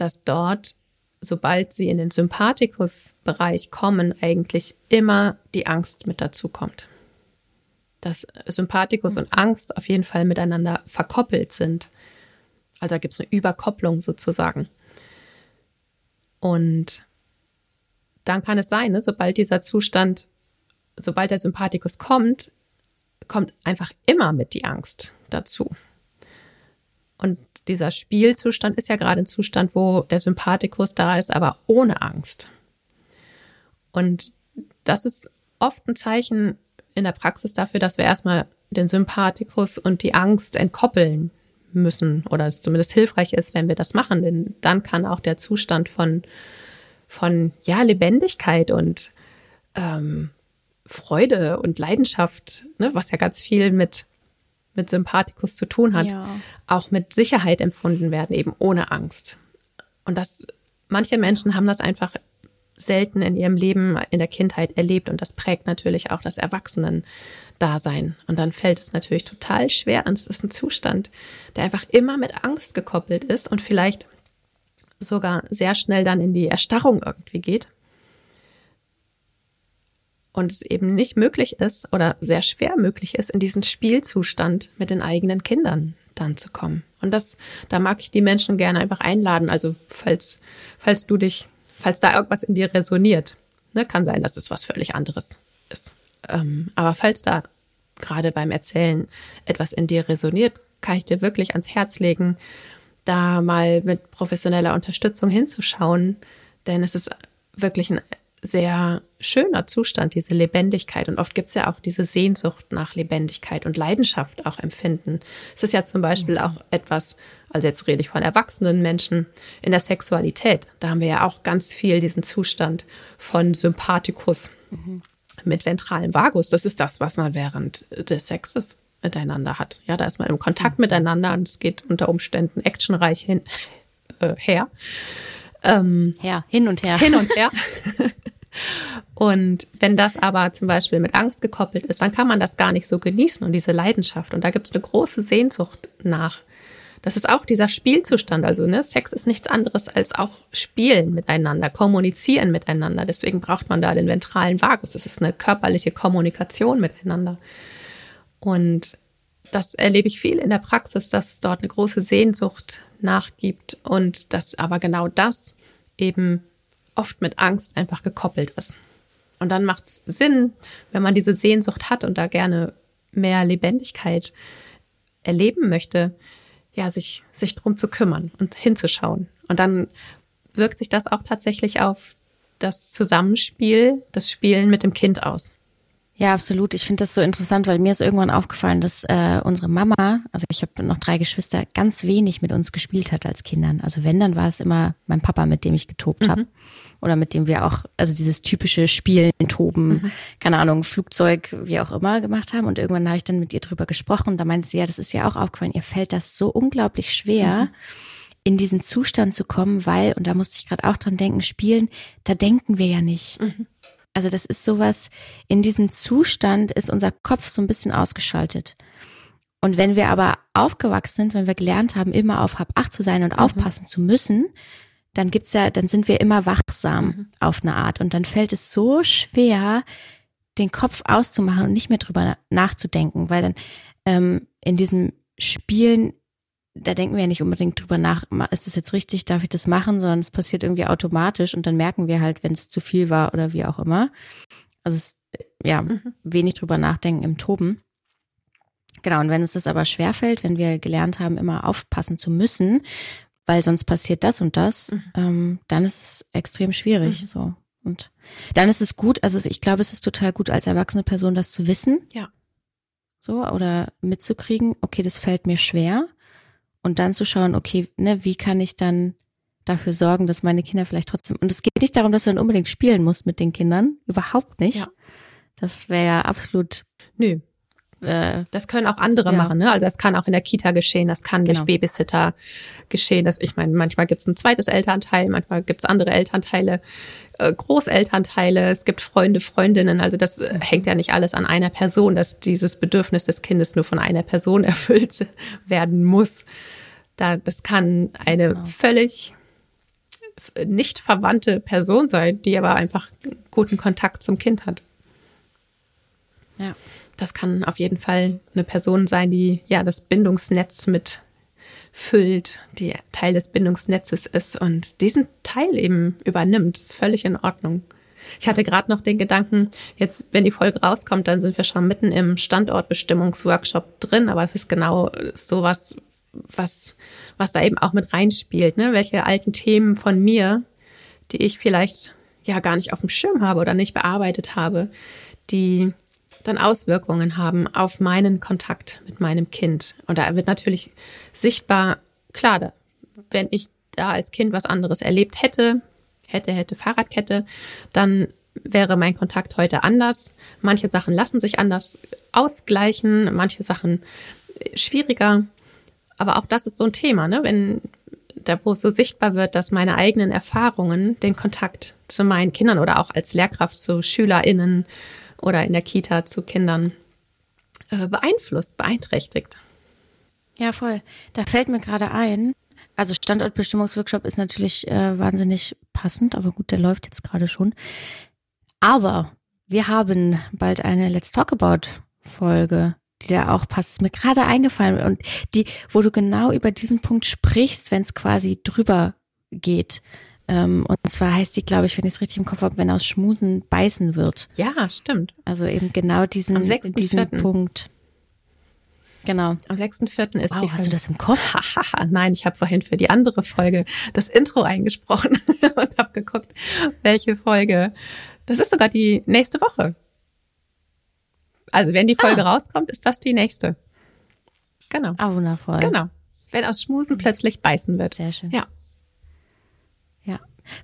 dass dort sobald sie in den Sympathikus-Bereich kommen, eigentlich immer die Angst mit dazu kommt. Dass Sympathikus und Angst auf jeden Fall miteinander verkoppelt sind. Also da gibt es eine Überkopplung sozusagen. Und dann kann es sein, ne, sobald dieser Zustand, sobald der Sympathikus kommt, kommt einfach immer mit die Angst dazu. Und dieser Spielzustand ist ja gerade ein Zustand, wo der Sympathikus da ist, aber ohne Angst. Und das ist oft ein Zeichen in der Praxis dafür, dass wir erstmal den Sympathikus und die Angst entkoppeln müssen oder es zumindest hilfreich ist, wenn wir das machen, denn dann kann auch der Zustand von, von ja, Lebendigkeit und ähm, Freude und Leidenschaft, ne, was ja ganz viel mit mit Sympathikus zu tun hat, ja. auch mit Sicherheit empfunden werden, eben ohne Angst. Und das, manche Menschen haben das einfach selten in ihrem Leben in der Kindheit erlebt und das prägt natürlich auch das Erwachsenen-Dasein. Und dann fällt es natürlich total schwer und es ist ein Zustand, der einfach immer mit Angst gekoppelt ist und vielleicht sogar sehr schnell dann in die Erstarrung irgendwie geht und es eben nicht möglich ist oder sehr schwer möglich ist, in diesen Spielzustand mit den eigenen Kindern dann zu kommen. Und das, da mag ich die Menschen gerne einfach einladen. Also falls, falls du dich, falls da irgendwas in dir resoniert, ne, kann sein, dass es was völlig anderes ist. Ähm, aber falls da gerade beim Erzählen etwas in dir resoniert, kann ich dir wirklich ans Herz legen, da mal mit professioneller Unterstützung hinzuschauen, denn es ist wirklich ein sehr schöner Zustand, diese Lebendigkeit. Und oft gibt es ja auch diese Sehnsucht nach Lebendigkeit und Leidenschaft auch empfinden. Es ist ja zum Beispiel mhm. auch etwas, also jetzt rede ich von erwachsenen Menschen, in der Sexualität. Da haben wir ja auch ganz viel diesen Zustand von Sympathikus mhm. mit ventralem Vagus. Das ist das, was man während des Sexes miteinander hat. Ja, da ist man im Kontakt mhm. miteinander und es geht unter Umständen actionreich hin, äh, her. Ähm, ja, hin und her. Hin und her. Und wenn das aber zum Beispiel mit Angst gekoppelt ist, dann kann man das gar nicht so genießen und diese Leidenschaft. Und da gibt es eine große Sehnsucht nach. Das ist auch dieser Spielzustand. Also ne, Sex ist nichts anderes als auch Spielen miteinander, kommunizieren miteinander. Deswegen braucht man da den ventralen Vagus. Das ist eine körperliche Kommunikation miteinander. Und das erlebe ich viel in der Praxis, dass dort eine große Sehnsucht nachgibt und dass aber genau das eben oft mit Angst einfach gekoppelt ist. Und dann macht es Sinn, wenn man diese Sehnsucht hat und da gerne mehr Lebendigkeit erleben möchte, ja, sich, sich drum zu kümmern und hinzuschauen. Und dann wirkt sich das auch tatsächlich auf das Zusammenspiel, das Spielen mit dem Kind aus? Ja, absolut. Ich finde das so interessant, weil mir ist irgendwann aufgefallen, dass äh, unsere Mama, also ich habe noch drei Geschwister, ganz wenig mit uns gespielt hat als Kindern. Also wenn, dann war es immer mein Papa, mit dem ich getobt mhm. Oder mit dem wir auch, also dieses typische Spielen, Toben, mhm. keine Ahnung, Flugzeug, wie auch immer gemacht haben. Und irgendwann habe ich dann mit ihr drüber gesprochen. Da meinte sie, ja, das ist ja auch aufgefallen, ihr fällt das so unglaublich schwer. Mhm in diesen Zustand zu kommen, weil, und da musste ich gerade auch dran denken, spielen, da denken wir ja nicht. Mhm. Also das ist sowas, in diesem Zustand ist unser Kopf so ein bisschen ausgeschaltet. Und wenn wir aber aufgewachsen sind, wenn wir gelernt haben, immer auf Hab acht zu sein und mhm. aufpassen zu müssen, dann gibt's ja, dann sind wir immer wachsam mhm. auf eine Art. Und dann fällt es so schwer, den Kopf auszumachen und nicht mehr drüber nachzudenken, weil dann ähm, in diesem Spielen da denken wir ja nicht unbedingt drüber nach, ist das jetzt richtig, darf ich das machen, sondern es passiert irgendwie automatisch und dann merken wir halt, wenn es zu viel war oder wie auch immer. Also es, ja, mhm. wenig drüber nachdenken im Toben. Genau, und wenn es das aber schwerfällt, wenn wir gelernt haben, immer aufpassen zu müssen, weil sonst passiert das und das, mhm. ähm, dann ist es extrem schwierig. Mhm. So. Und dann ist es gut, also ich glaube, es ist total gut, als erwachsene Person das zu wissen. Ja. So, oder mitzukriegen, okay, das fällt mir schwer und dann zu schauen, okay, ne, wie kann ich dann dafür sorgen, dass meine Kinder vielleicht trotzdem, und es geht nicht darum, dass du dann unbedingt spielen musst mit den Kindern, überhaupt nicht. Ja. Das wäre ja absolut. Nö. Äh, das können auch andere ja. machen, ne? Also das kann auch in der Kita geschehen, das kann genau. durch Babysitter geschehen. Das, ich meine, manchmal gibt es ein zweites Elternteil, manchmal gibt es andere Elternteile, äh, Großelternteile, es gibt Freunde, Freundinnen. Also das äh, hängt ja nicht alles an einer Person, dass dieses Bedürfnis des Kindes nur von einer Person erfüllt werden muss. Da, das kann eine genau. völlig nicht verwandte Person sein, die aber einfach guten Kontakt zum Kind hat. Ja. Das kann auf jeden Fall eine Person sein, die ja das Bindungsnetz mit füllt, die Teil des Bindungsnetzes ist und diesen Teil eben übernimmt. Das ist völlig in Ordnung. Ich hatte gerade noch den Gedanken, jetzt, wenn die Folge rauskommt, dann sind wir schon mitten im Standortbestimmungsworkshop drin, aber das ist genau sowas, was, was da eben auch mit reinspielt, ne? Welche alten Themen von mir, die ich vielleicht ja gar nicht auf dem Schirm habe oder nicht bearbeitet habe, die dann Auswirkungen haben auf meinen Kontakt mit meinem Kind. Und da wird natürlich sichtbar, klar, wenn ich da als Kind was anderes erlebt hätte, hätte, hätte Fahrradkette, dann wäre mein Kontakt heute anders. Manche Sachen lassen sich anders ausgleichen, manche Sachen schwieriger. Aber auch das ist so ein Thema, ne? Wenn da, wo es so sichtbar wird, dass meine eigenen Erfahrungen den Kontakt zu meinen Kindern oder auch als Lehrkraft zu SchülerInnen oder in der Kita zu Kindern äh, beeinflusst, beeinträchtigt. Ja, voll. Da fällt mir gerade ein, also Standortbestimmungsworkshop ist natürlich äh, wahnsinnig passend, aber gut, der läuft jetzt gerade schon. Aber wir haben bald eine Let's Talk About Folge, die da auch passt. Ist mir gerade eingefallen und die, wo du genau über diesen Punkt sprichst, wenn es quasi drüber geht. Ähm, und zwar heißt die, glaube ich, wenn ich es richtig im Kopf habe, wenn aus Schmusen beißen wird. Ja, stimmt. Also eben genau diesen, Am 6. diesen Punkt. Genau. Am 6.4. ist wow, die. Hast du das im Kopf? Nein, ich habe vorhin für die andere Folge das Intro eingesprochen und habe geguckt, welche Folge. Das ist sogar die nächste Woche. Also wenn die Folge ah. rauskommt, ist das die nächste. Genau. Ah, wundervoll. Genau. Wenn aus Schmusen plötzlich beißen wird. Sehr schön. Ja.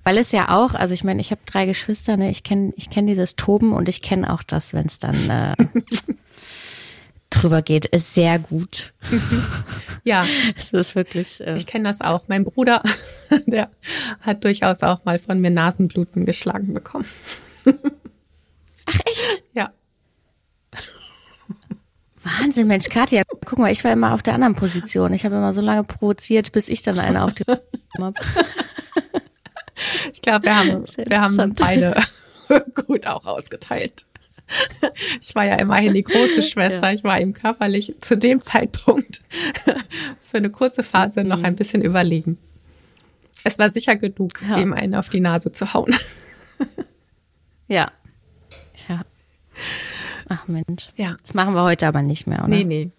Weil es ja auch, also ich meine, ich habe drei Geschwister, ne? ich kenne ich kenn dieses Toben und ich kenne auch das, wenn es dann äh, drüber geht, ist sehr gut. ja. Es ist wirklich. Äh, ich kenne das auch. Mein Bruder, der hat durchaus auch mal von mir Nasenbluten geschlagen bekommen. Ach echt? Ja. Wahnsinn, Mensch, Katja, guck mal, ich war immer auf der anderen Position. Ich habe immer so lange provoziert, bis ich dann eine auf die habe. Ich glaube, wir haben, wir haben beide gut auch ausgeteilt. Ich war ja immerhin die große Schwester. Ja. Ich war ihm körperlich zu dem Zeitpunkt für eine kurze Phase noch ein bisschen überlegen. Es war sicher genug, ja. ihm einen auf die Nase zu hauen. Ja. Ja. Ach Mensch. Ja. Das machen wir heute aber nicht mehr, oder? Nee, nee.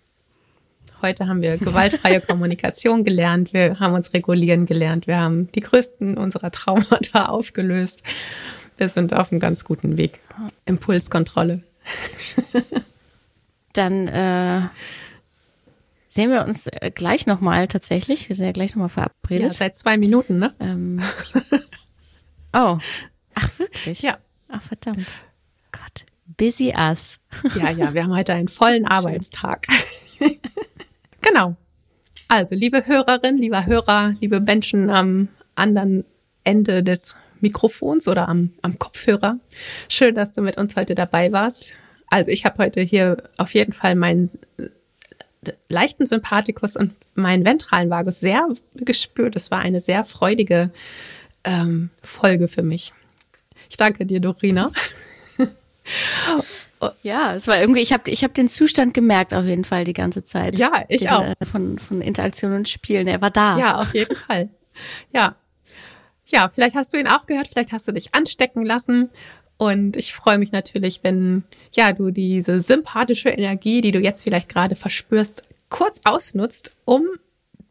Heute haben wir gewaltfreie Kommunikation gelernt, wir haben uns regulieren gelernt, wir haben die größten unserer Traumata aufgelöst. wir sind auf einem ganz guten Weg. Impulskontrolle. Dann äh, sehen wir uns äh, gleich nochmal tatsächlich. Wir sind ja gleich nochmal verabredet. Ja, seit zwei Minuten, ne? Ähm, oh. Ach, wirklich? Ja. Ach, verdammt. Gott. Busy us. Ja, ja, wir haben heute einen vollen Arbeitstag. Genau. Also, liebe Hörerin, lieber Hörer, liebe Menschen am anderen Ende des Mikrofons oder am, am Kopfhörer. Schön, dass du mit uns heute dabei warst. Also ich habe heute hier auf jeden Fall meinen leichten Sympathikus und meinen ventralen Vagus sehr gespürt. Es war eine sehr freudige ähm, Folge für mich. Ich danke dir, Dorina. ja, es war irgendwie, ich habe ich hab den Zustand gemerkt auf jeden Fall die ganze Zeit. Ja, ich den, auch. Äh, von, von Interaktion und Spielen, er war da. Ja, auf jeden Fall. Ja. Ja, vielleicht hast du ihn auch gehört, vielleicht hast du dich anstecken lassen. Und ich freue mich natürlich, wenn ja du diese sympathische Energie, die du jetzt vielleicht gerade verspürst, kurz ausnutzt, um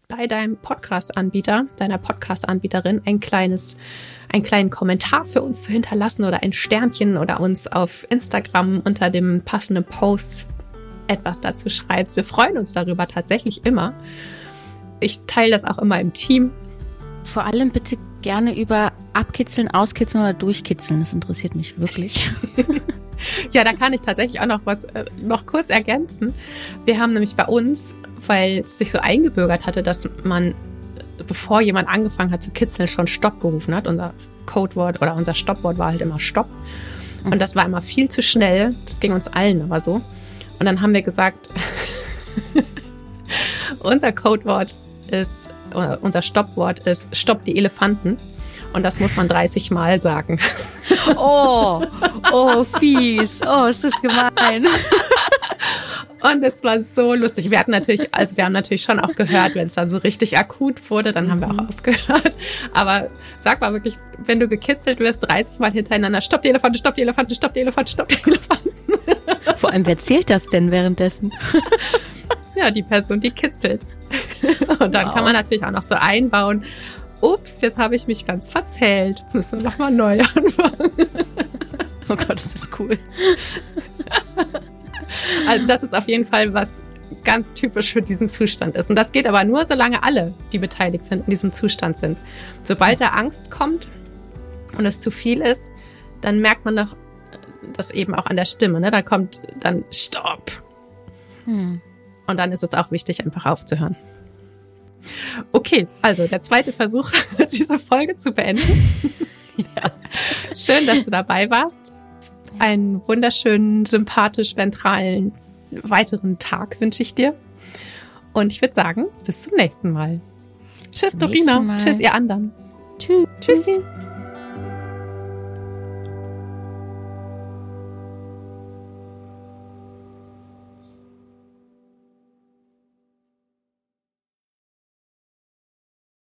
bei deinem Podcast-Anbieter, deiner Podcast-Anbieterin ein kleines, einen kleinen Kommentar für uns zu hinterlassen oder ein Sternchen oder uns auf Instagram unter dem passenden Post etwas dazu schreibst. Wir freuen uns darüber tatsächlich immer. Ich teile das auch immer im Team. Vor allem bitte gerne über abkitzeln, auskitzeln oder durchkitzeln. Das interessiert mich wirklich. ja, da kann ich tatsächlich auch noch was äh, noch kurz ergänzen. Wir haben nämlich bei uns, weil es sich so eingebürgert hatte, dass man, bevor jemand angefangen hat zu kitzeln, schon Stopp gerufen hat. Unser Codewort oder unser Stoppwort war halt immer Stopp. Und das war immer viel zu schnell. Das ging uns allen aber so. Und dann haben wir gesagt, unser Codewort ist unser Stoppwort ist Stopp die Elefanten. Und das muss man 30 Mal sagen. Oh, oh, fies. Oh, ist das gemein. Und es war so lustig. Wir hatten natürlich, also wir haben natürlich schon auch gehört, wenn es dann so richtig akut wurde, dann haben wir auch mhm. aufgehört. Aber sag mal wirklich, wenn du gekitzelt wirst, 30 Mal hintereinander, stopp die Elefanten, stopp die Elefanten, stopp die Elefanten, stopp die Elefanten. Vor allem, wer zählt das denn währenddessen? Ja, die Person, die kitzelt. Und dann wow. kann man natürlich auch noch so einbauen, ups, jetzt habe ich mich ganz verzählt. Jetzt müssen wir nochmal neu anfangen. Oh Gott, das ist cool. Also das ist auf jeden Fall was ganz typisch für diesen Zustand ist. Und das geht aber nur, solange alle, die beteiligt sind, in diesem Zustand sind. Sobald da Angst kommt und es zu viel ist, dann merkt man doch das eben auch an der Stimme. Ne? Da kommt dann Stopp. Hm. Und dann ist es auch wichtig, einfach aufzuhören. Okay, also der zweite Versuch, diese Folge zu beenden. ja. Schön, dass du dabei warst. Einen wunderschönen, sympathisch ventralen weiteren Tag wünsche ich dir. Und ich würde sagen, bis zum nächsten Mal. Tschüss, Dorina. Tschüss, ihr anderen. Tschüss. Tschüssi.